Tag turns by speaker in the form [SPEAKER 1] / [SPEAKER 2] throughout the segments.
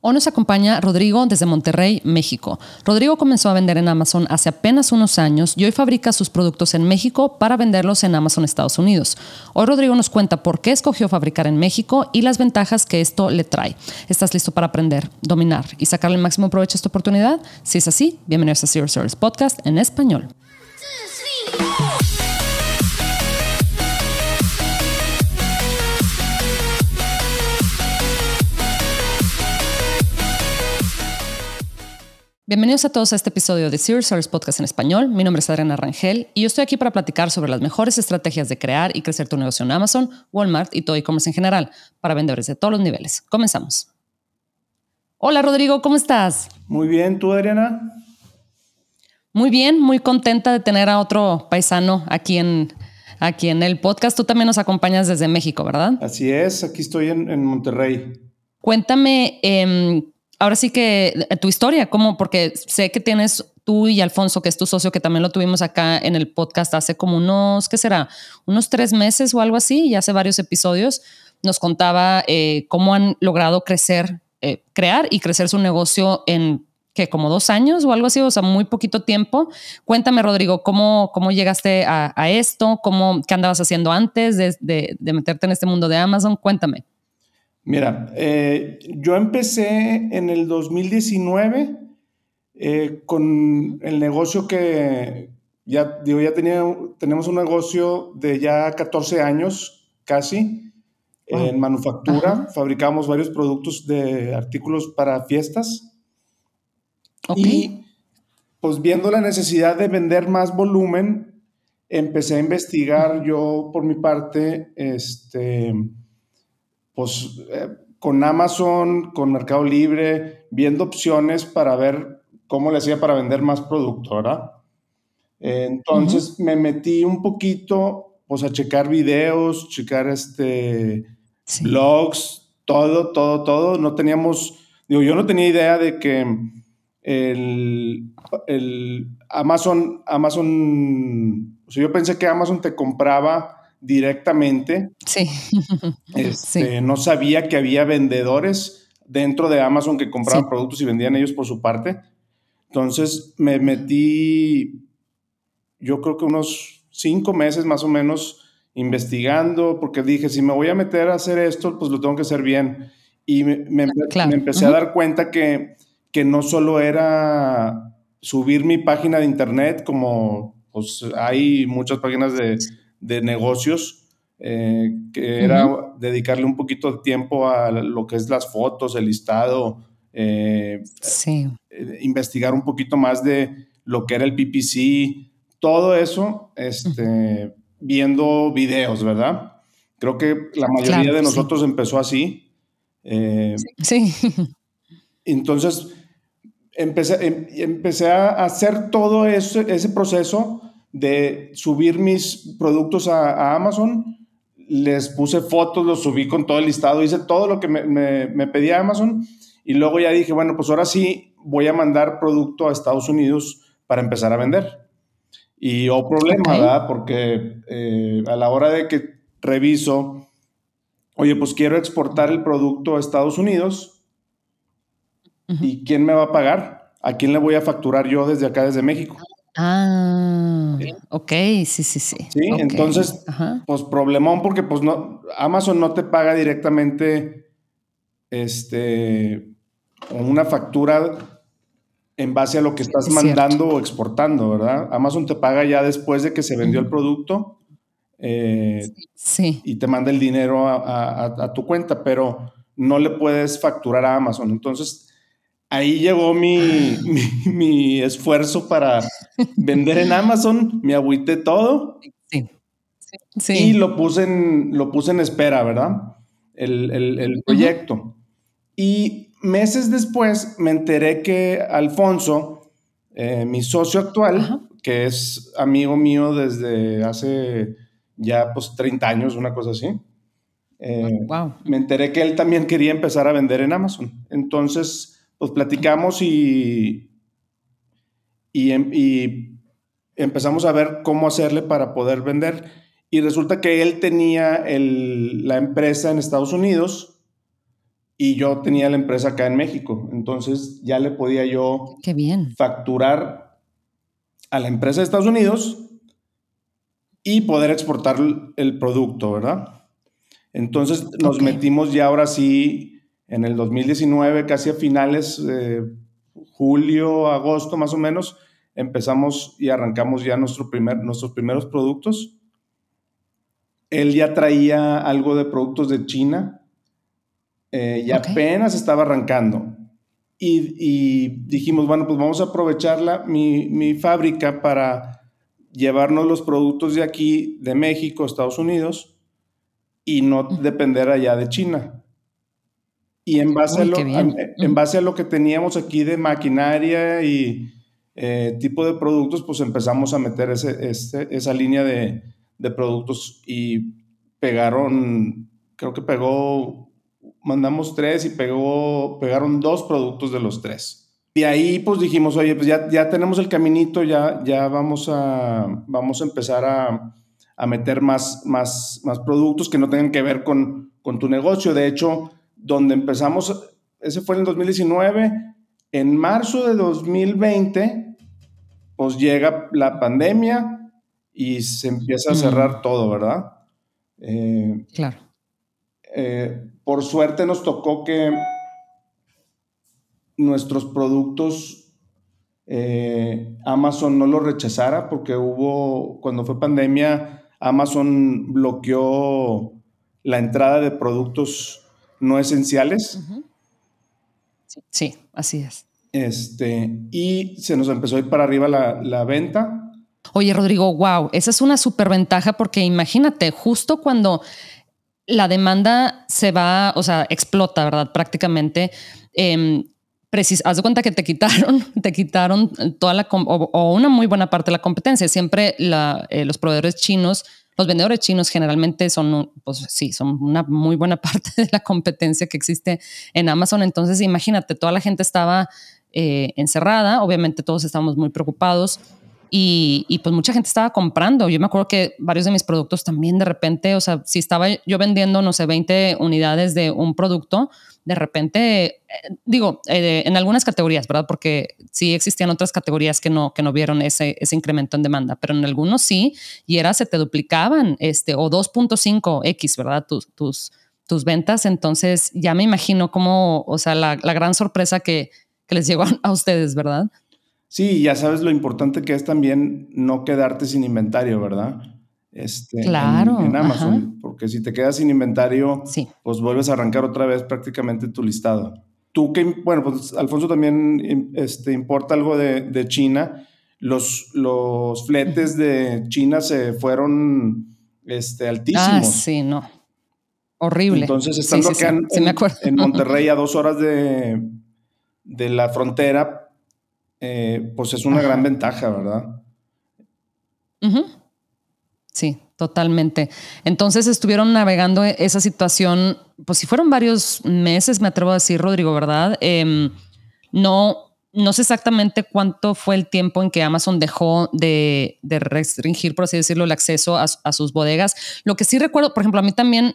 [SPEAKER 1] Hoy nos acompaña Rodrigo desde Monterrey, México. Rodrigo comenzó a vender en Amazon hace apenas unos años y hoy fabrica sus productos en México para venderlos en Amazon Estados Unidos. Hoy Rodrigo nos cuenta por qué escogió fabricar en México y las ventajas que esto le trae. ¿Estás listo para aprender, dominar y sacarle el máximo provecho a esta oportunidad? Si es así, bienvenidos a Zero Service Podcast en español. Bienvenidos a todos a este episodio de Serious Service Podcast en español. Mi nombre es Adriana Rangel y yo estoy aquí para platicar sobre las mejores estrategias de crear y crecer tu negocio en Amazon, Walmart y todo e-commerce en general para vendedores de todos los niveles. Comenzamos. Hola Rodrigo, ¿cómo estás?
[SPEAKER 2] Muy bien, ¿tú Adriana?
[SPEAKER 1] Muy bien, muy contenta de tener a otro paisano aquí en, aquí en el podcast. Tú también nos acompañas desde México, ¿verdad?
[SPEAKER 2] Así es, aquí estoy en, Monterrey.
[SPEAKER 1] Cuéntame, eh, ahora sí que eh, tu historia, ¿cómo? Porque sé que tienes tú y Alfonso, que es tu socio, que también lo tuvimos acá en el podcast hace como unos, ¿qué será? Unos tres meses o algo así, y hace varios episodios, nos contaba eh, cómo han logrado crecer, eh, crear y crecer su negocio en que como dos años o algo así, o sea, muy poquito tiempo. Cuéntame, Rodrigo, ¿cómo, cómo llegaste a, esto? ¿Cómo, ¿Qué andabas haciendo antes de, de meterte en este mundo de Amazon? Cuéntame.
[SPEAKER 2] Mira, eh, yo empecé en el 2019 eh, con el negocio que ya, digo, ya tenía, tenemos un negocio de ya 14 años casi en manufactura. Fabricamos varios productos de artículos para fiestas. Y pues viendo la necesidad de vender más volumen, empecé a investigar yo por mi parte, este pues eh, con Amazon, con Mercado Libre, viendo opciones para ver cómo le hacía para vender más producto, ¿verdad? entonces me metí un poquito, pues a checar videos, checar este, blogs, todo, todo, todo. No teníamos, digo, yo no tenía idea de que el, el Amazon, Amazon, o sea, yo pensé que Amazon te compraba directamente.
[SPEAKER 1] Sí.
[SPEAKER 2] Este, no sabía que había vendedores dentro de Amazon que compraban productos y vendían ellos por su parte. Entonces me metí, yo creo que unos cinco meses más o menos investigando, porque dije, si me voy a meter a hacer esto, pues lo tengo que hacer bien. Y me, empecé a dar cuenta que, que no solo era subir mi página de internet, como pues hay muchas páginas de, de negocios, eh, que era dedicarle un poquito de tiempo a lo que es las fotos, el listado, eh,
[SPEAKER 1] sí.
[SPEAKER 2] Eh, investigar un poquito más de lo que era el PPC, todo eso, este, viendo videos, ¿verdad? Creo que la mayoría de nosotros empezó así.
[SPEAKER 1] sí.
[SPEAKER 2] Entonces, empecé, em, empecé a hacer todo ese proceso de subir mis productos a, Amazon, les puse fotos, los subí con todo el listado, hice todo lo que me, me, pedía Amazon y luego ya dije, bueno, pues ahora sí voy a mandar producto a Estados Unidos para empezar a vender. Y o problema, ¿verdad? Porque eh, a la hora de que reviso, oye, pues quiero exportar el producto a Estados Unidos, ¿y quién me va a pagar? ¿A quién le voy a facturar yo desde acá, desde México?
[SPEAKER 1] Ah, ok, sí, sí, sí.
[SPEAKER 2] Sí, entonces, pues problemón porque pues no, Amazon no te paga directamente este, una factura en base a lo que estás mandando o exportando, ¿verdad? Amazon te paga ya después de que se vendió el producto eh,
[SPEAKER 1] sí.
[SPEAKER 2] y te manda el dinero a, tu cuenta, pero no le puedes facturar a Amazon. Entonces, ahí llegó mi, esfuerzo para vender en Amazon, me agüité todo. Sí. Y lo puse en, lo puse en espera, ¿verdad? El, proyecto. Y meses después me enteré que Alfonso, eh, mi socio actual, que es amigo mío desde hace ya pues 30 años, una cosa así. Eh, wow. Me enteré que él también quería empezar a vender en Amazon. Entonces, pues platicamos y, em, y, empezamos a ver cómo hacerle para poder vender. Y resulta que él tenía la empresa en Estados Unidos y yo tenía la empresa acá en México. Entonces ya le podía yo
[SPEAKER 1] Qué bien.
[SPEAKER 2] facturar a la empresa de Estados Unidos y poder exportar el producto, ¿verdad? Entonces nos metimos ya ahora sí en el 2019, casi a finales, julio, agosto más o menos, empezamos y arrancamos ya nuestro primer, nuestros primeros productos. Él ya traía algo de productos de China eh, y apenas estaba arrancando. Y, dijimos, bueno, pues vamos a aprovechar mi, mi, fábrica para llevarnos los productos de aquí, de México, Estados Unidos, y no depender allá de China. Y en base, a lo, en base a lo que teníamos aquí de maquinaria y eh, tipo de productos, pues empezamos a meter ese, esa línea de, de productos y pegaron, creo que pegó, mandamos tres y pegó, pegaron dos productos de los tres. Y ahí pues dijimos, oye, pues ya, ya tenemos el caminito, ya, ya vamos, a, vamos a empezar a, a meter más, más, más productos que no tengan que ver con, con tu negocio. De hecho, donde empezamos, ese fue en el 2019, en marzo de 2020, pues llega la pandemia y se empieza a cerrar todo, ¿verdad?
[SPEAKER 1] Eh, claro.
[SPEAKER 2] Eh, por suerte nos tocó que nuestros productos eh, Amazon no los rechazara porque hubo, cuando fue pandemia, Amazon bloqueó la entrada de productos no esenciales.
[SPEAKER 1] Sí, así es.
[SPEAKER 2] Este, y se nos empezó a ir para arriba la, venta.
[SPEAKER 1] Oye, Rodrigo, wow, esa es una súper ventaja porque imagínate, justo cuando la demanda se va, o sea, explota, ¿verdad? Prácticamente. Eh, haz de cuenta que te quitaron, te quitaron toda la, o, una muy buena parte de la competencia. Siempre eh, los proveedores chinos los vendedores chinos generalmente son, pues sí, son una muy buena parte de la competencia que existe en Amazon. Entonces, imagínate, toda la gente estaba eh, encerrada, obviamente todos estábamos muy preocupados. Y, pues mucha gente estaba comprando. Yo me acuerdo que varios de mis productos también de repente, o sea, si estaba yo vendiendo, no sé, 20 unidades de un producto, de repente, eh, digo, eh, en algunas categorías, ¿verdad? Porque sí existían otras categorías que no, que no vieron ese, ese incremento en demanda, pero en algunos sí, y era, se te duplicaban, este, o 2.5x, ¿verdad? Tus, tus, tus ventas. Entonces, ya me imagino cómo, o sea, la, la gran sorpresa que, que les llegó a ustedes, ¿verdad?
[SPEAKER 2] Sí, ya sabes lo importante que es también no quedarte sin inventario, ¿verdad? Este,
[SPEAKER 1] claro,
[SPEAKER 2] en, Amazon, porque si te quedas sin inventario, pues vuelves a arrancar otra vez prácticamente tu listado. Tú que, bueno, pues Alfonso también este, importa algo de, China. Los, los fletes de China se fueron este, ah, altísimos. Ah,
[SPEAKER 1] sí, no. Horrible.
[SPEAKER 2] Entonces, estando acá en, Monterrey a dos horas de, de la frontera, eh, pues es una gran ventaja, ¿verdad?
[SPEAKER 1] Sí, totalmente. Entonces estuvieron navegando e-, esa situación, pues si fueron varios meses, me atrevo a decir, Rodrigo, ¿verdad? Em, no, no sé exactamente cuánto fue el tiempo en que Amazon dejó de, restringir, por así decirlo, el acceso a, sus bodegas. Lo que sí recuerdo, por ejemplo, a mí también,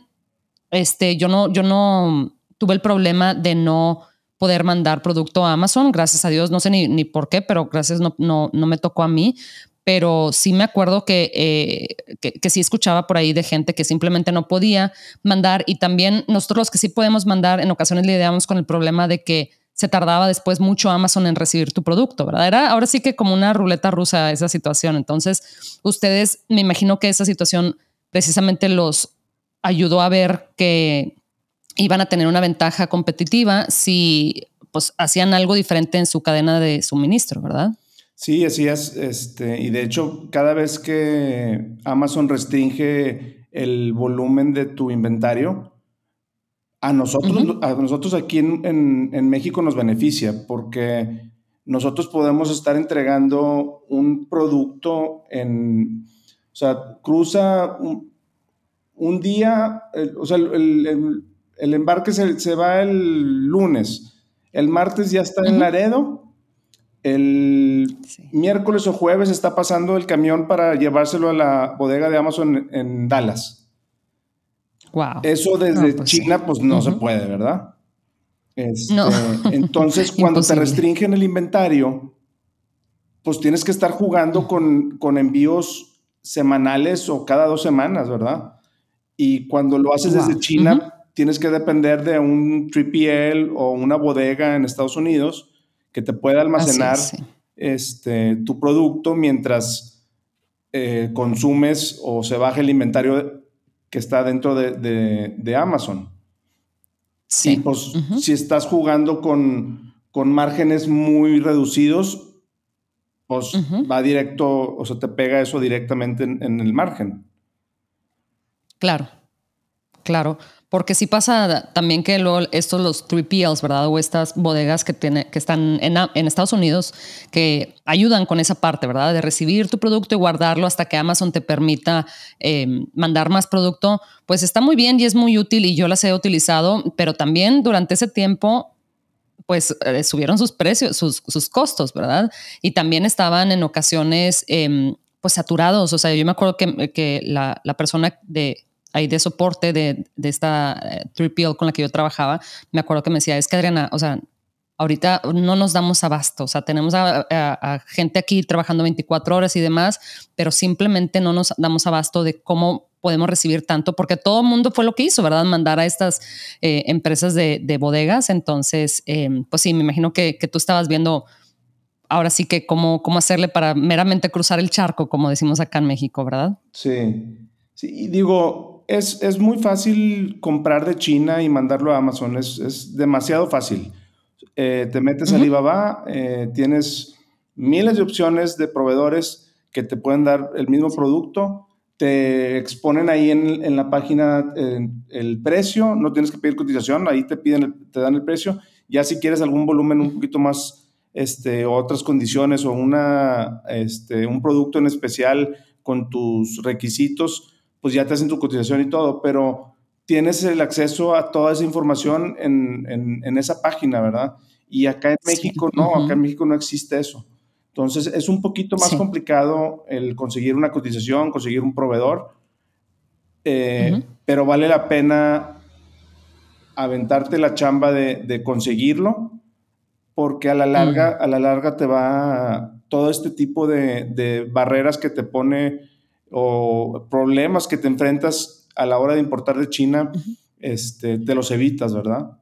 [SPEAKER 1] este, yo no, yo no tuve el problema de no poder mandar producto a Amazon, gracias a Dios, no sé ni, ni por qué, pero gracias no, no, no me tocó a mí, pero sí me acuerdo eh, que, que, sí escuchaba por ahí de gente que simplemente no podía mandar y también nosotros los que sí podemos mandar en ocasiones lidiamos con el problema de que se tardaba después mucho Amazon en recibir tu producto, ¿verdad? Era ahora sí que como una ruleta rusa esa situación. Entonces, ustedes, me imagino que esa situación precisamente los ayudó a ver que iban a tener una ventaja competitiva si pues hacían algo diferente en su cadena de suministro, ¿verdad?
[SPEAKER 2] Sí, así es. Este, y de hecho, cada vez que Amazon restringe el volumen de tu inventario, a nosotros, a nosotros aquí en, México nos beneficia porque nosotros podemos estar entregando un producto en, o sea, cruza un, día, o sea, el, embarque se, va el lunes, el martes ya está en Laredo. El miércoles o jueves está pasando el camión para llevárselo a la bodega de Amazon en, Dallas.
[SPEAKER 1] Wow.
[SPEAKER 2] Eso desde pues China, pues no se puede, ¿verdad? Este, entonces, cuando te restringen el inventario, pues tienes que estar jugando con, con, envíos semanales o cada dos semanas, ¿verdad? Y cuando lo haces desde China, tienes que depender de un 3PL o una bodega en Estados Unidos que te pueda almacenar este, tu producto mientras eh, consumes o se baja el inventario que está dentro de, Amazon. Sí. pues, si estás jugando con, con, márgenes muy reducidos, pues va directo, o sea, te pega eso directamente en, en el margen.
[SPEAKER 1] Claro, claro. Porque sí pasa también que luego estos los 3PLs, ¿verdad? O estas bodegas que, tiene, que están en, en, Estados Unidos que ayudan con esa parte, ¿verdad? De recibir tu producto y guardarlo hasta que Amazon te permita em, mandar más producto, pues está muy bien y es muy útil y yo las he utilizado, pero también durante ese tiempo pues eh, subieron sus precios, sus, sus, costos, ¿verdad? Y también estaban en ocasiones em, pues saturados. O sea, yo me acuerdo que, que la, la persona de ahí de soporte de, de esta 3PL eh, con la que yo trabajaba, me acuerdo que me decía, es que Adriana, o sea, ahorita no nos damos abasto, o sea, tenemos a, gente aquí trabajando 24 horas y demás, pero simplemente no nos damos abasto de cómo podemos recibir tanto, porque todo el mundo fue lo que hizo, ¿verdad? Mandar a estas eh, empresas de, de, bodegas. Entonces, eh, pues sí, me imagino que, que, tú estabas viendo ahora sí que cómo, cómo hacerle para meramente cruzar el charco, como decimos acá en México, ¿verdad?
[SPEAKER 2] Sí. Sí, digo, es, muy fácil comprar de China y mandarlo a Amazon, es, demasiado fácil. Eh, te metes a Alibaba, eh, tienes miles de opciones de proveedores que te pueden dar el mismo producto, te exponen ahí en, la página el precio, no tienes que pedir cotización, ahí te piden, te dan el precio. Ya si quieres algún volumen un poquito más, este, otras condiciones o una, este, un producto en especial con tus requisitos, pues ya te hacen tu cotización y todo, pero tienes el acceso a toda esa información en, esa página, ¿verdad? Y acá en México no, acá en México no existe eso. Entonces es un poquito más complicado el conseguir una cotización, conseguir un proveedor, eh, pero vale la pena aventarte la chamba de, conseguirlo, porque a la larga, a la larga te va todo este tipo de, de barreras que te pone o problemas que te enfrentas a la hora de importar de China, este, te los evitas, ¿verdad?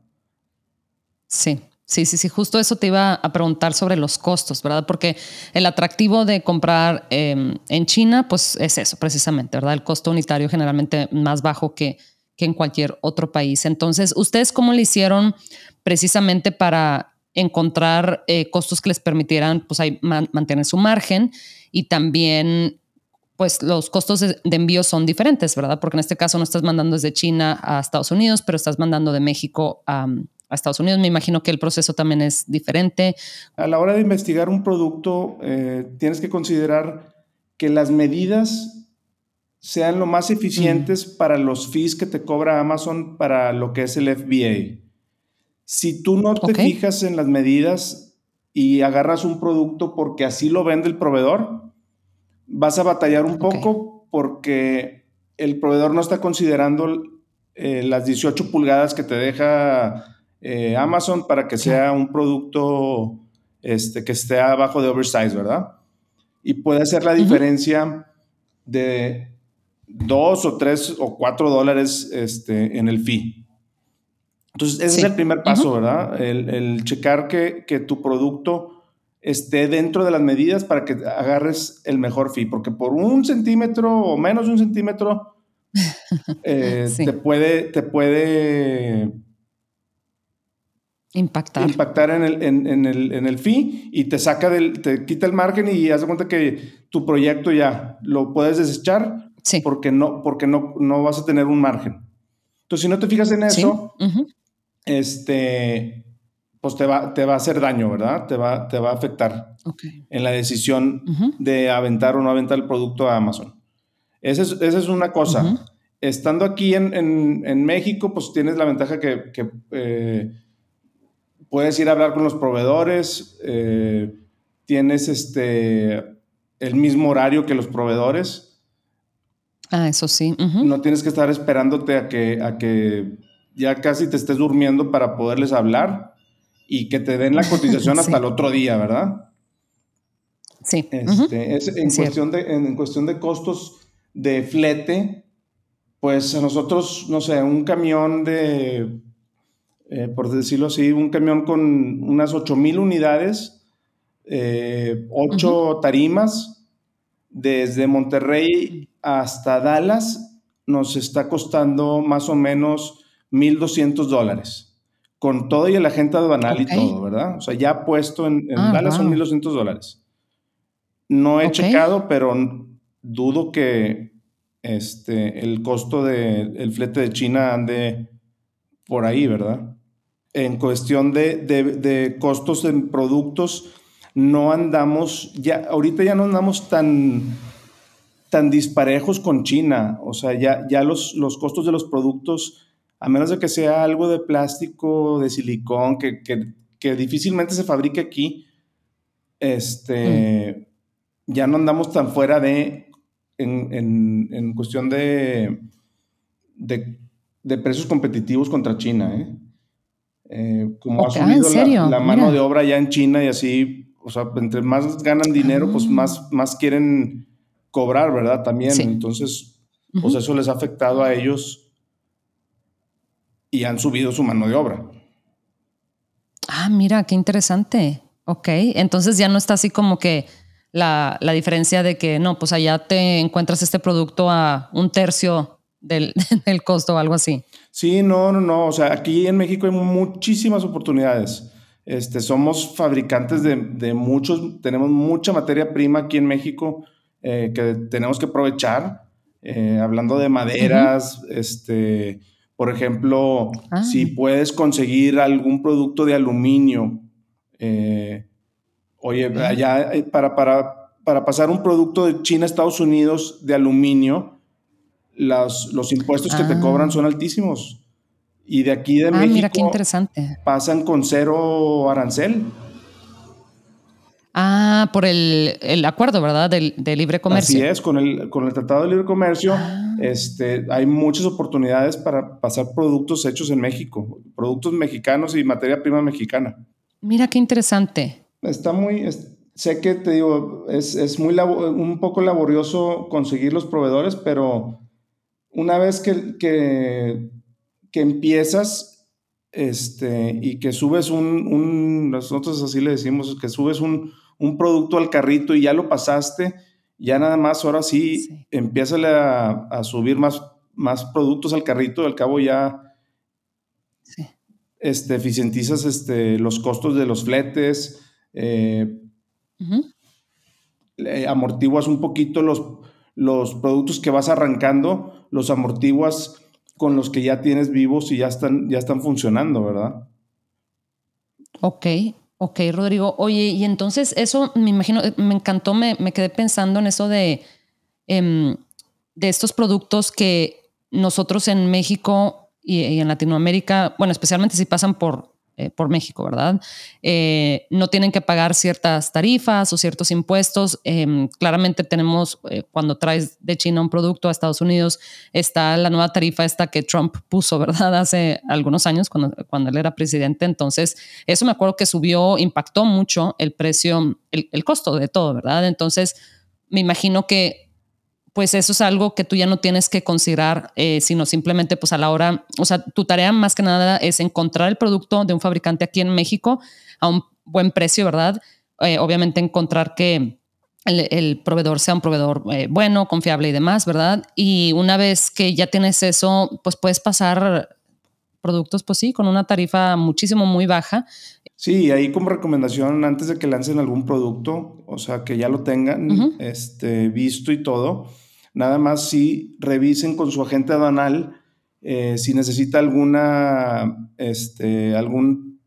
[SPEAKER 1] Sí. Sí, sí, sí, justo eso te iba a preguntar sobre los costos, ¿verdad? Porque el atractivo de comprar em, en China, pues es eso, precisamente, ¿verdad? El costo unitario generalmente más bajo que, que en cualquier otro país. Entonces, ¿ustedes cómo le hicieron precisamente para encontrar eh, costos que les permitieran pues, ahí, mantener su margen y también pues los costos de, envío son diferentes, ¿verdad? Porque en este caso no estás mandando desde China a Estados Unidos, pero estás mandando de México a, Estados Unidos. Me imagino que el proceso también es diferente.
[SPEAKER 2] A la hora de investigar un producto, eh, tienes que considerar que las medidas sean lo más eficientes mm. para los fees que te cobra Amazon para lo que es el FBA. Si tú no te fijas en las medidas y agarras un producto porque así lo vende el proveedor, vas a batallar un poco porque el proveedor no está considerando eh, las 18 pulgadas que te deja eh, Amazon para que sea un producto este, que esté abajo de oversize, ¿verdad? Y puede ser la diferencia de 2 o 3 o 4 dólares este, en el fee. Entonces, ese es el primer paso, ¿verdad? El, checar que, que tu producto esté dentro de las medidas para que agarres el mejor fee, porque por un centímetro o menos de un centímetro eh, te puede, te puede
[SPEAKER 1] impactar,
[SPEAKER 2] impactar en, el, en, el, en el fee y te saca del, te quita el margen y haz de cuenta que tu proyecto ya lo puedes desechar porque, no, porque no, no vas a tener un margen. Entonces, si no te fijas en eso, este, pues te va, te va a hacer daño, ¿verdad? Te va, te va a afectar en la decisión de aventar o no aventar el producto a Amazon. Esa es, esa es una cosa. Estando aquí en, en, México, pues tienes la ventaja que, que eh, puedes ir a hablar con los proveedores, eh, tienes este, el mismo horario que los proveedores.
[SPEAKER 1] Ah, eso sí.
[SPEAKER 2] No tienes que estar esperándote a que, a que ya casi te estés durmiendo para poderles hablar y que te den la cotización hasta el otro día, ¿verdad?
[SPEAKER 1] Sí.
[SPEAKER 2] Este, en, cuestión de, en, cuestión de costos de flete, pues a nosotros, no sé, un camión de, eh, por decirlo así, un camión con unas 8000 unidades, eh, 8 tarimas, desde Monterrey hasta Dallas, nos está costando más o menos 1.200 dólares. Con todo y el agente aduanal y todo, ¿verdad? O sea, ya puesto en, ah, Dallas son 1.200 dólares. No he checado, pero dudo que este, el costo del flete de China ande por ahí, ¿verdad? En cuestión de, de, costos en productos, no andamos, ya, ahorita ya no andamos tan, tan disparejos con China. O sea, ya, ya los, los costos de los productos, a menos de que sea algo de plástico, de silicón, que, que, difícilmente se fabrique aquí, este, mm. ya no andamos tan fuera de, en, en, cuestión de, de, precios competitivos contra China. ¿eh? eh como ha ah, subido la, mano de obra ya en China y así, o sea, entre más ganan dinero, pues ah. más, más quieren cobrar, ¿verdad? También. Entonces, pues eso les ha afectado a ellos y han subido su mano de obra.
[SPEAKER 1] Ah, mira, qué interesante. Ok, entonces ya no está así como que la, diferencia de que no, pues allá te encuentras este producto a un tercio del, del, costo o algo así.
[SPEAKER 2] Sí, no, no, no. O sea, aquí en México hay muchísimas oportunidades. Este, somos fabricantes de, de muchos, tenemos mucha materia prima aquí en México eh, que tenemos que aprovechar. Eh, hablando de maderas, este, por ejemplo, ah. si puedes conseguir algún producto de aluminio, eh, oye, allá para, para, para pasar un producto de China a Estados Unidos de aluminio, los, los impuestos que te cobran ah. son altísimos. Y de aquí de ah, México
[SPEAKER 1] mira qué interesante.
[SPEAKER 2] pasan con cero arancel.
[SPEAKER 1] Ah, por el, acuerdo, ¿verdad? De, libre comercio.
[SPEAKER 2] Así es, con el, con el Tratado de Libre Comercio ah. este, hay muchas oportunidades para pasar productos hechos en México, productos mexicanos y materia prima mexicana.
[SPEAKER 1] Mira qué interesante.
[SPEAKER 2] Está muy, sé que te digo, es, es muy un poco laborioso conseguir los proveedores, pero una vez que, que, que empiezas este, y que subes un, un, nosotros así le decimos, que subes un, un producto al carrito y ya lo pasaste, ya nada más ahora sí, sí. empieza a, subir más, más productos al carrito, al cabo ya este, eficientizas este, los costos de los fletes, eh, amortiguas un poquito los, los productos que vas arrancando, los amortiguas con los que ya tienes vivos y ya están, ya están funcionando, ¿verdad?
[SPEAKER 1] Ok, Ok, Rodrigo. Oye, y entonces eso me imagino, eh, me encantó, me, quedé pensando en eso de, em, de estos productos que nosotros en México y, en Latinoamérica, bueno, especialmente si pasan por eh, por México, ¿verdad? Eh, no tienen que pagar ciertas tarifas o ciertos impuestos. Em, claramente tenemos, eh, cuando traes de China un producto a Estados Unidos, está la nueva tarifa esta que Trump puso, ¿verdad? Hace algunos años, cuando, cuando él era presidente. Entonces, eso me acuerdo que subió, impactó mucho el precio, el, el costo de todo, ¿verdad? Entonces, me imagino que pues eso es algo que tú ya no tienes que considerar, eh, sino simplemente pues a la hora, o sea, tu tarea más que nada es encontrar el producto de un fabricante aquí en México a un buen precio, ¿verdad? Eh, obviamente encontrar que el, proveedor sea un proveedor eh, bueno, confiable y demás, ¿verdad? Y una vez que ya tienes eso, pues puedes pasar productos, pues sí, con una tarifa muchísimo muy baja.
[SPEAKER 2] Sí, ahí como recomendación, antes de que lancen algún producto, o sea, que ya lo tengan este, visto y todo, Nada más si revisen con su agente aduanal eh, si necesita alguna, este, algún,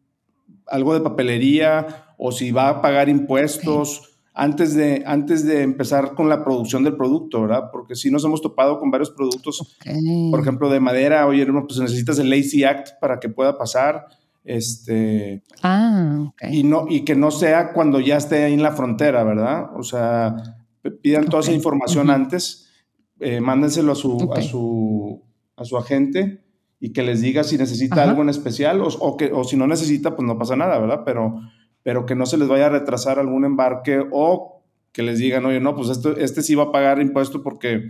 [SPEAKER 2] algo de papelería o si va a pagar impuestos. Antes de, antes de empezar con la producción del producto, ¿verdad? Porque si nos hemos topado con varios productos, por ejemplo, de madera, oye, pues necesitas el Lazy Act para que pueda pasar. Este,
[SPEAKER 1] ah,
[SPEAKER 2] y, no, y que no sea cuando ya esté ahí en la frontera, ¿verdad? O sea, pidan toda esa información antes eh, mándenselo a su, a, su, a su agente y que les diga si necesita algo en especial o, que, o si no necesita, pues no pasa nada, ¿verdad? Pero, pero que no se les vaya a retrasar algún embarque o que les digan, oye, no, pues este, este sí va a pagar impuesto porque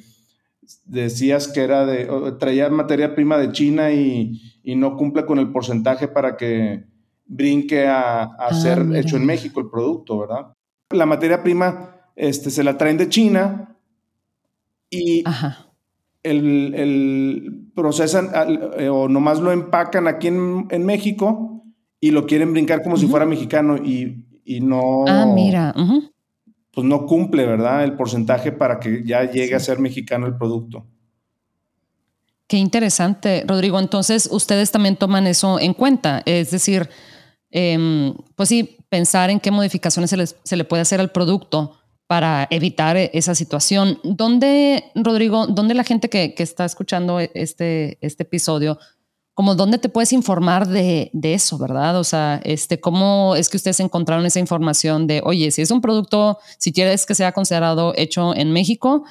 [SPEAKER 2] decías que era de, traía materia prima de China y, no cumple con el porcentaje para que brinque a, a ser ah, hecho en México el producto, ¿verdad? La materia prima este, se la traen de China y El, procesan eh, o nomás lo empacan aquí en, México y lo quieren brincar como si fuera mexicano y, no...
[SPEAKER 1] Ah, mira
[SPEAKER 2] pues no cumple, ¿verdad? El porcentaje para que ya llegue a ser mexicano el producto.
[SPEAKER 1] Qué interesante, Rodrigo. Entonces, ustedes también toman eso en cuenta. Es decir, em, pues sí, pensar en qué modificaciones se, le puede hacer al producto para evitar esa situación. ¿Dónde, Rodrigo, dónde la gente que, que está escuchando este, este episodio como dónde te puedes informar de, eso, ¿verdad? O sea, este, cómo es que ustedes encontraron esa información de, oye, si es un producto, si quieres que sea considerado hecho en México,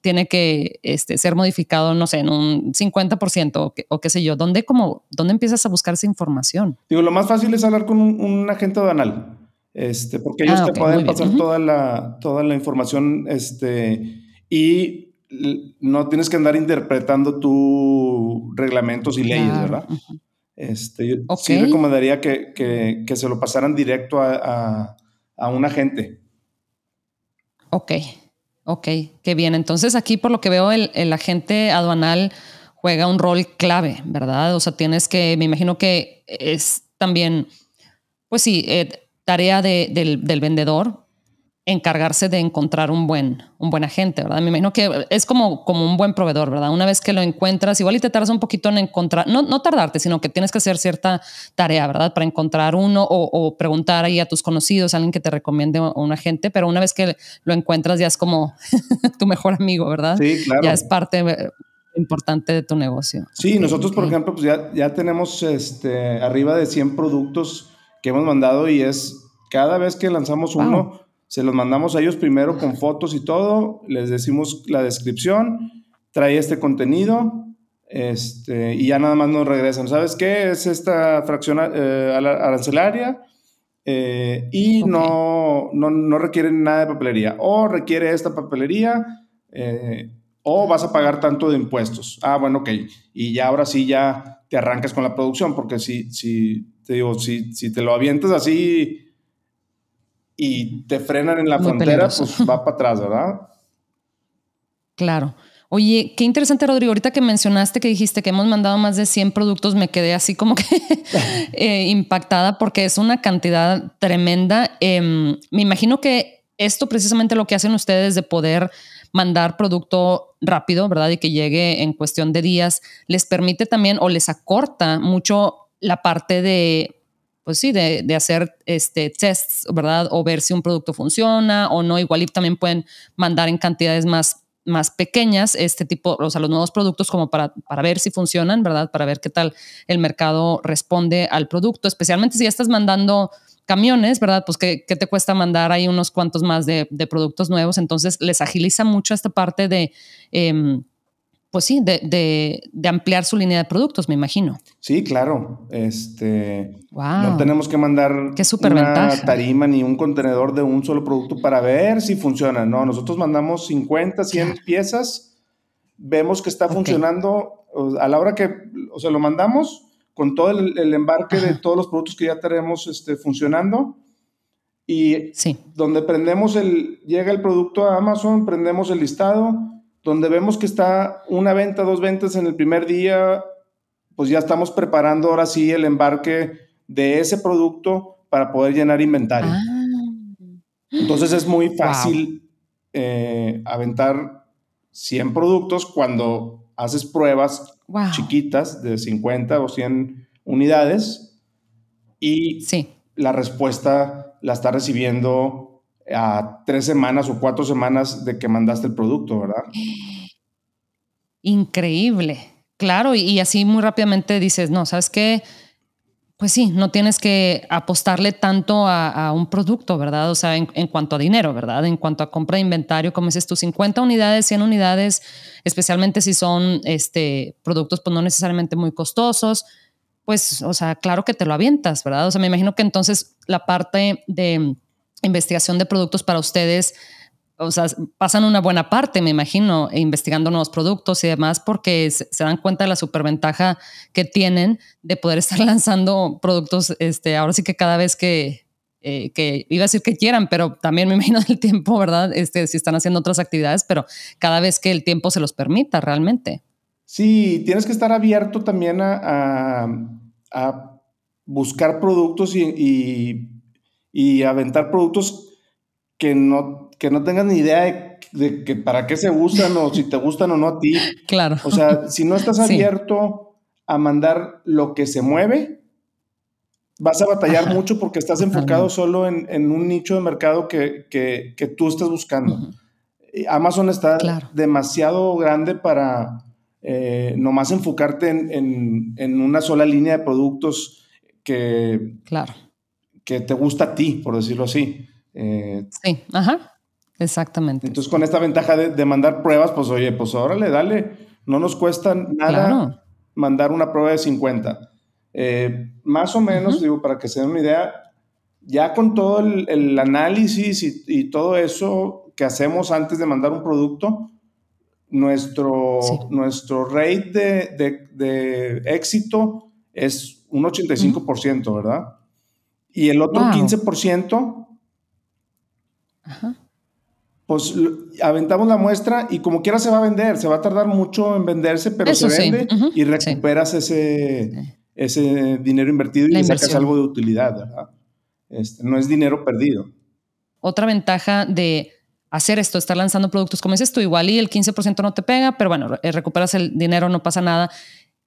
[SPEAKER 1] tiene que este, ser modificado, no sé, en un 50% o, qué sé yo. ¿Dónde, como, ¿Dónde empiezas a buscar esa información?
[SPEAKER 2] Digo, lo más fácil es hablar con un, agente aduanal, este, porque ellos ah, te pueden pasar toda, la, toda la información este, y no tienes que andar interpretando tus reglamentos y leyes, ¿verdad? Este, yo sí recomendaría que, se lo pasaran directo a, un agente.
[SPEAKER 1] Ok, ok, qué bien. Entonces aquí por lo que veo el, agente aduanal juega un rol clave, ¿verdad? O sea, tienes que, me imagino que es también, pues sí, eh, tarea del, del vendedor encargarse de encontrar un buen, un buen agente, ¿verdad? Me imagino que es como, como un buen proveedor, ¿verdad? Una vez que lo encuentras, igual y te tardas un poquito en encontrar, no, no tardarte, sino que tienes que hacer cierta tarea, ¿verdad? Para encontrar uno o, preguntar ahí a tus conocidos, a alguien que te recomiende un agente, pero una vez que lo encuentras ya es como tu mejor amigo, ¿verdad?
[SPEAKER 2] Sí, claro.
[SPEAKER 1] Ya es parte eh, importante de tu negocio.
[SPEAKER 2] Sí, nosotros, por ejemplo, pues ya, ya tenemos este, arriba de 100 productos que hemos mandado y es cada vez que lanzamos uno se los mandamos a ellos primero con fotos y todo, les decimos la descripción, trae este contenido, este, y ya nada más nos regresan. ¿Sabes qué? Es esta fracción eh, arancelaria eh, y no, no, no, requieren nada de papelería. O requiere esta papelería eh, o vas a pagar tanto de impuestos. Ah, bueno, ok. Y ya ahora sí ya te arrancas con la producción, porque si, si te digo, si, si te lo avientas así y te frenan en la frontera, pues va para atrás, ¿verdad?
[SPEAKER 1] Claro. Oye, qué interesante, Rodrigo. Ahorita que mencionaste que dijiste que hemos mandado más de 100 productos, me quedé así como que eh, impactada porque es una cantidad tremenda. Em, me imagino que esto precisamente lo que hacen ustedes de poder mandar producto rápido, ¿verdad? Y que llegue en cuestión de días, les permite también o les acorta mucho la parte de pues sí, de, de, hacer este, tests, ¿verdad? O ver si un producto funciona o no. Igual y también pueden mandar en cantidades más, más pequeñas este tipo, o sea, los nuevos productos como para, para ver si funcionan, ¿verdad? Para ver qué tal el mercado responde al producto, especialmente si ya estás mandando camiones, ¿verdad? Pues ¿qué, qué te cuesta mandar ahí unos cuantos más de, de, productos nuevos. Entonces les agiliza mucho esta parte de... Em, pues sí, de, ampliar su línea de productos, me imagino.
[SPEAKER 2] Sí, claro. Este, No tenemos que mandar
[SPEAKER 1] Qué
[SPEAKER 2] una tarima ni un contenedor de un solo producto para ver si funciona. No, nosotros mandamos 50, 100 piezas, vemos que está funcionando. A la hora que, o sea, lo mandamos con todo el, embarque de todos los productos que ya tenemos este, funcionando. Y
[SPEAKER 1] sí.
[SPEAKER 2] donde prendemos el, llega el producto a Amazon, prendemos el listado donde vemos que está una venta, dos ventas en el primer día, pues ya estamos preparando ahora sí el embarque de ese producto para poder llenar inventario. Ah. Entonces es muy fácil eh, aventar 100 productos cuando haces pruebas chiquitas de 50 o 100 unidades y la respuesta la está recibiendo a tres semanas o cuatro semanas de que mandaste el producto, ¿verdad?
[SPEAKER 1] Increíble. Claro, y, así muy rápidamente dices, no, ¿sabes qué? pues sí, no tienes que apostarle tanto a, un producto, ¿verdad? O sea, en, cuanto a dinero, ¿verdad? En cuanto a compra de inventario, como dices tú, 50 unidades, 100 unidades, especialmente si son este, productos pues no necesariamente muy costosos, pues, o sea, claro que te lo avientas, ¿verdad? O sea, me imagino que entonces la parte de investigación de productos para ustedes o sea, pasan una buena parte, me imagino, investigando nuevos productos y demás, porque se, dan cuenta de la superventaja que tienen de poder estar lanzando productos, este, ahora sí que cada vez que, eh, que iba a decir que quieran, pero también me imagino el tiempo, ¿verdad? Este, si están haciendo otras actividades, pero cada vez que el tiempo se los permita realmente.
[SPEAKER 2] Sí, tienes que estar abierto también a, a, buscar productos y, y, y aventar productos que no que no tengas ni idea de, que para qué se usan o si te gustan o no a ti.
[SPEAKER 1] Claro.
[SPEAKER 2] O sea, si no estás abierto a mandar lo que se mueve, vas a batallar mucho porque estás enfocado solo en, un nicho de mercado que, que, tú estás buscando. Amazon está demasiado grande para eh, nomás enfocarte en, en, una sola línea de productos que,
[SPEAKER 1] claro.
[SPEAKER 2] Que te gusta a ti, por decirlo así.
[SPEAKER 1] Eh, sí, ajá. Exactamente.
[SPEAKER 2] Entonces, con esta ventaja de, mandar pruebas, pues oye, pues órale, dale, no nos cuesta nada mandar una prueba de 50. Eh, más o menos, digo, para que se den una idea, ya con todo el, análisis y, todo eso que hacemos antes de mandar un producto, nuestro, nuestro rate de, éxito es un 85%, ¿verdad? Y el otro 15%, Ajá. pues aventamos la muestra y como quiera se va a vender, se va a tardar mucho en venderse, pero se vende y recuperas ese, ese dinero invertido y le sacas algo de utilidad, ¿verdad? Este, no es dinero perdido.
[SPEAKER 1] Otra ventaja de hacer esto, estar lanzando productos como dices tú, igual y el 15% no te pega, pero bueno, recuperas el dinero, no pasa nada.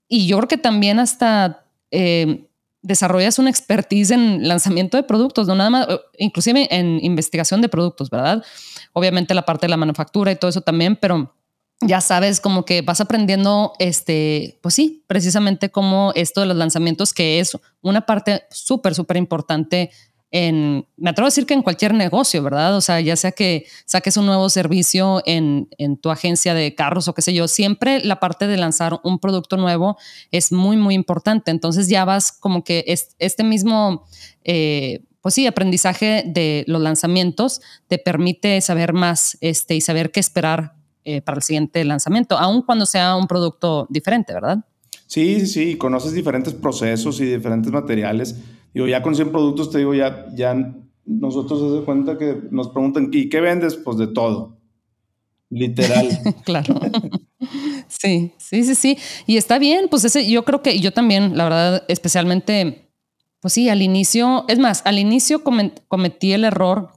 [SPEAKER 1] Y yo creo que también hasta eh, desarrollas una expertise en lanzamiento de productos, no nada más, inclusive en investigación de productos, ¿verdad? Obviamente la parte de la manufactura y todo eso también, pero ya sabes como que vas aprendiendo, este, pues sí, precisamente como esto de los lanzamientos, que es una parte súper, súper importante me atrevo a decir que en cualquier negocio, ¿verdad? O sea, ya sea que saques un nuevo servicio en, tu agencia de carros o qué sé yo, siempre la parte de lanzar un producto nuevo es muy, muy importante. Entonces ya vas como que este mismo... Eh, pues sí, aprendizaje de los lanzamientos te permite saber más este, y saber qué esperar eh, para el siguiente lanzamiento, aun cuando sea un producto diferente, ¿verdad?
[SPEAKER 2] Sí, sí, sí, conoces diferentes procesos y diferentes materiales Digo, ya con 100 productos, te digo, ya, ya nosotros se de cuenta que nos preguntan, ¿y qué vendes? Pues de todo. Literal.
[SPEAKER 1] claro. sí, sí, sí, sí. Y está bien, pues ese, yo creo que yo también, la verdad, especialmente, pues sí, al inicio, es más, al inicio cometí el error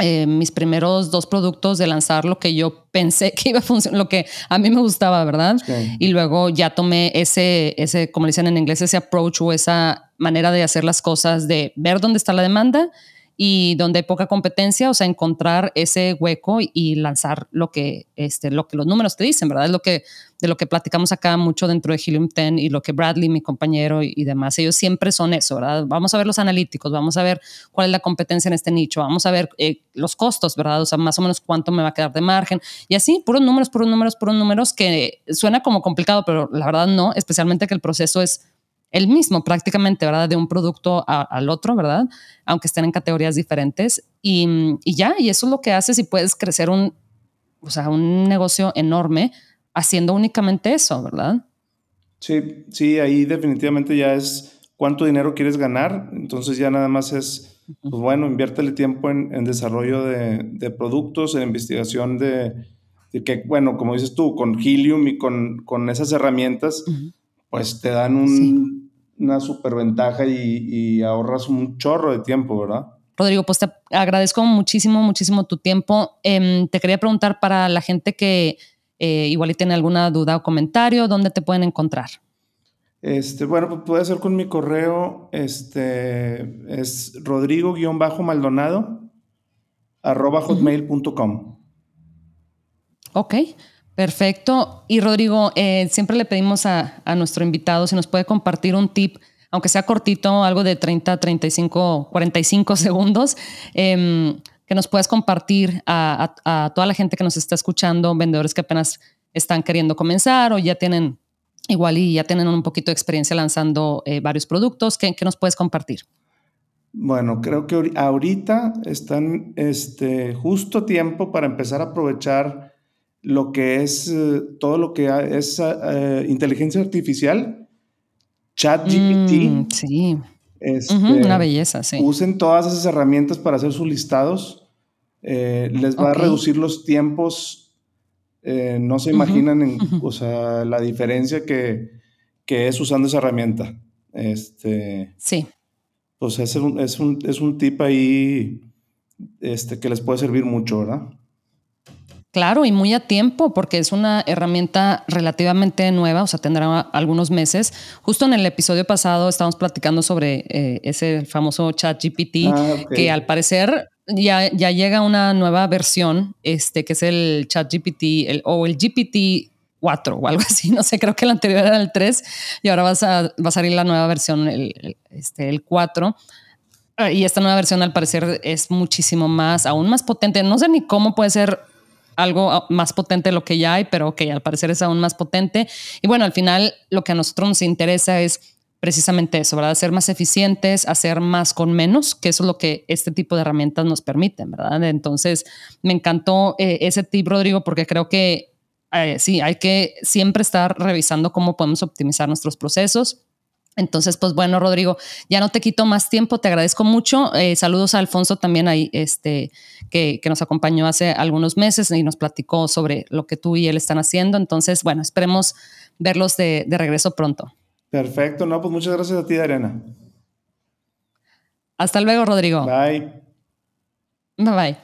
[SPEAKER 1] eh, mis primeros dos productos de lanzar lo que yo pensé que iba a funcionar, lo que a mí me gustaba, ¿verdad? Y luego ya tomé ese, ese, como dicen en inglés, ese approach o esa manera de hacer las cosas, de ver dónde está la demanda y donde hay poca competencia, o sea, encontrar ese hueco y lanzar lo que, este, lo que los números te dicen, ¿verdad? Es lo que, de lo que platicamos acá mucho dentro de Helium 10 y lo que Bradley, mi compañero y, demás, ellos siempre son eso, ¿verdad? Vamos a ver los analíticos, vamos a ver cuál es la competencia en este nicho, vamos a ver eh, los costos, ¿verdad? O sea, más o menos cuánto me va a quedar de margen y así, puros números, puros números, puros números que suena como complicado, pero la verdad no, especialmente que el proceso es el mismo prácticamente, ¿verdad? De un producto al otro, ¿verdad? Aunque estén en categorías diferentes. Y, ya, y eso es lo que haces y puedes crecer un, o sea, un negocio enorme haciendo únicamente eso, ¿verdad?
[SPEAKER 2] Sí, sí, ahí definitivamente ya es cuánto dinero quieres ganar. Entonces ya nada más es, pues bueno, inviértele tiempo en, desarrollo de, productos, en investigación de, que, bueno, como dices tú, con Helium y con, con esas herramientas, pues te dan un, una superventaja y, y ahorras un chorro de tiempo, ¿verdad?
[SPEAKER 1] Rodrigo, pues te agradezco muchísimo, muchísimo tu tiempo. Em, te quería preguntar para la gente que eh, igual y tiene alguna duda o comentario, ¿dónde te pueden encontrar?
[SPEAKER 2] Este, bueno, pues puede ser con mi correo, este, es rodrigo-maldonado arroba hotmail.com.
[SPEAKER 1] Ok, Perfecto. Y Rodrigo, eh, siempre le pedimos a, nuestro invitado si nos puede compartir un tip, aunque sea cortito, algo de 30, 35, 45 segundos, em, que nos puedas compartir a, toda la gente que nos está escuchando, vendedores que apenas están queriendo comenzar o ya tienen igual y ya tienen un poquito de experiencia lanzando eh, varios productos. ¿Qué, nos puedes compartir?
[SPEAKER 2] Bueno, creo que ahorita están este, justo tiempo para empezar a aprovechar lo que es eh, todo lo que es eh, inteligencia artificial, ChatGPT.
[SPEAKER 1] Mm, sí. Este, una belleza, sí.
[SPEAKER 2] Usen todas esas herramientas para hacer sus listados. Eh, les va a reducir los tiempos. no se imaginan en, o sea, la diferencia que, que, es usando esa herramienta. Este,
[SPEAKER 1] sí.
[SPEAKER 2] Pues es un, es un, es un tip ahí este, que les puede servir mucho, ¿verdad?
[SPEAKER 1] Claro, y muy a tiempo, porque es una herramienta relativamente nueva, o sea, tendrá algunos meses. Justo en el episodio pasado estábamos platicando sobre eh, ese famoso chat GPT, ah, que al parecer ya, ya llega una nueva versión, este, que es el chat GPT o el GPT 4 o algo así, no sé, creo que el anterior era el 3 y ahora va a, salir la nueva versión, el, este, el 4. Ah, y esta nueva versión al parecer es muchísimo más, aún más potente. No sé ni cómo puede ser algo ah, más potente de lo que ya hay, pero que al parecer es aún más potente. Y bueno, al final lo que a nosotros nos interesa es precisamente eso, ¿verdad? Ser más eficientes, hacer más con menos, que eso es lo que este tipo de herramientas nos permiten, ¿verdad? Entonces, me encantó eh, ese tip, Rodrigo, porque creo que eh, sí, hay que siempre estar revisando cómo podemos optimizar nuestros procesos entonces, pues bueno, Rodrigo, ya no te quito más tiempo, te agradezco mucho. Eh, saludos a Alfonso también ahí, este, que, nos acompañó hace algunos meses y nos platicó sobre lo que tú y él están haciendo. Entonces, bueno, esperemos verlos de, de regreso pronto.
[SPEAKER 2] Perfecto, no, pues muchas gracias a ti, Arena.
[SPEAKER 1] Hasta luego, Rodrigo.
[SPEAKER 2] Bye.
[SPEAKER 1] Bye bye.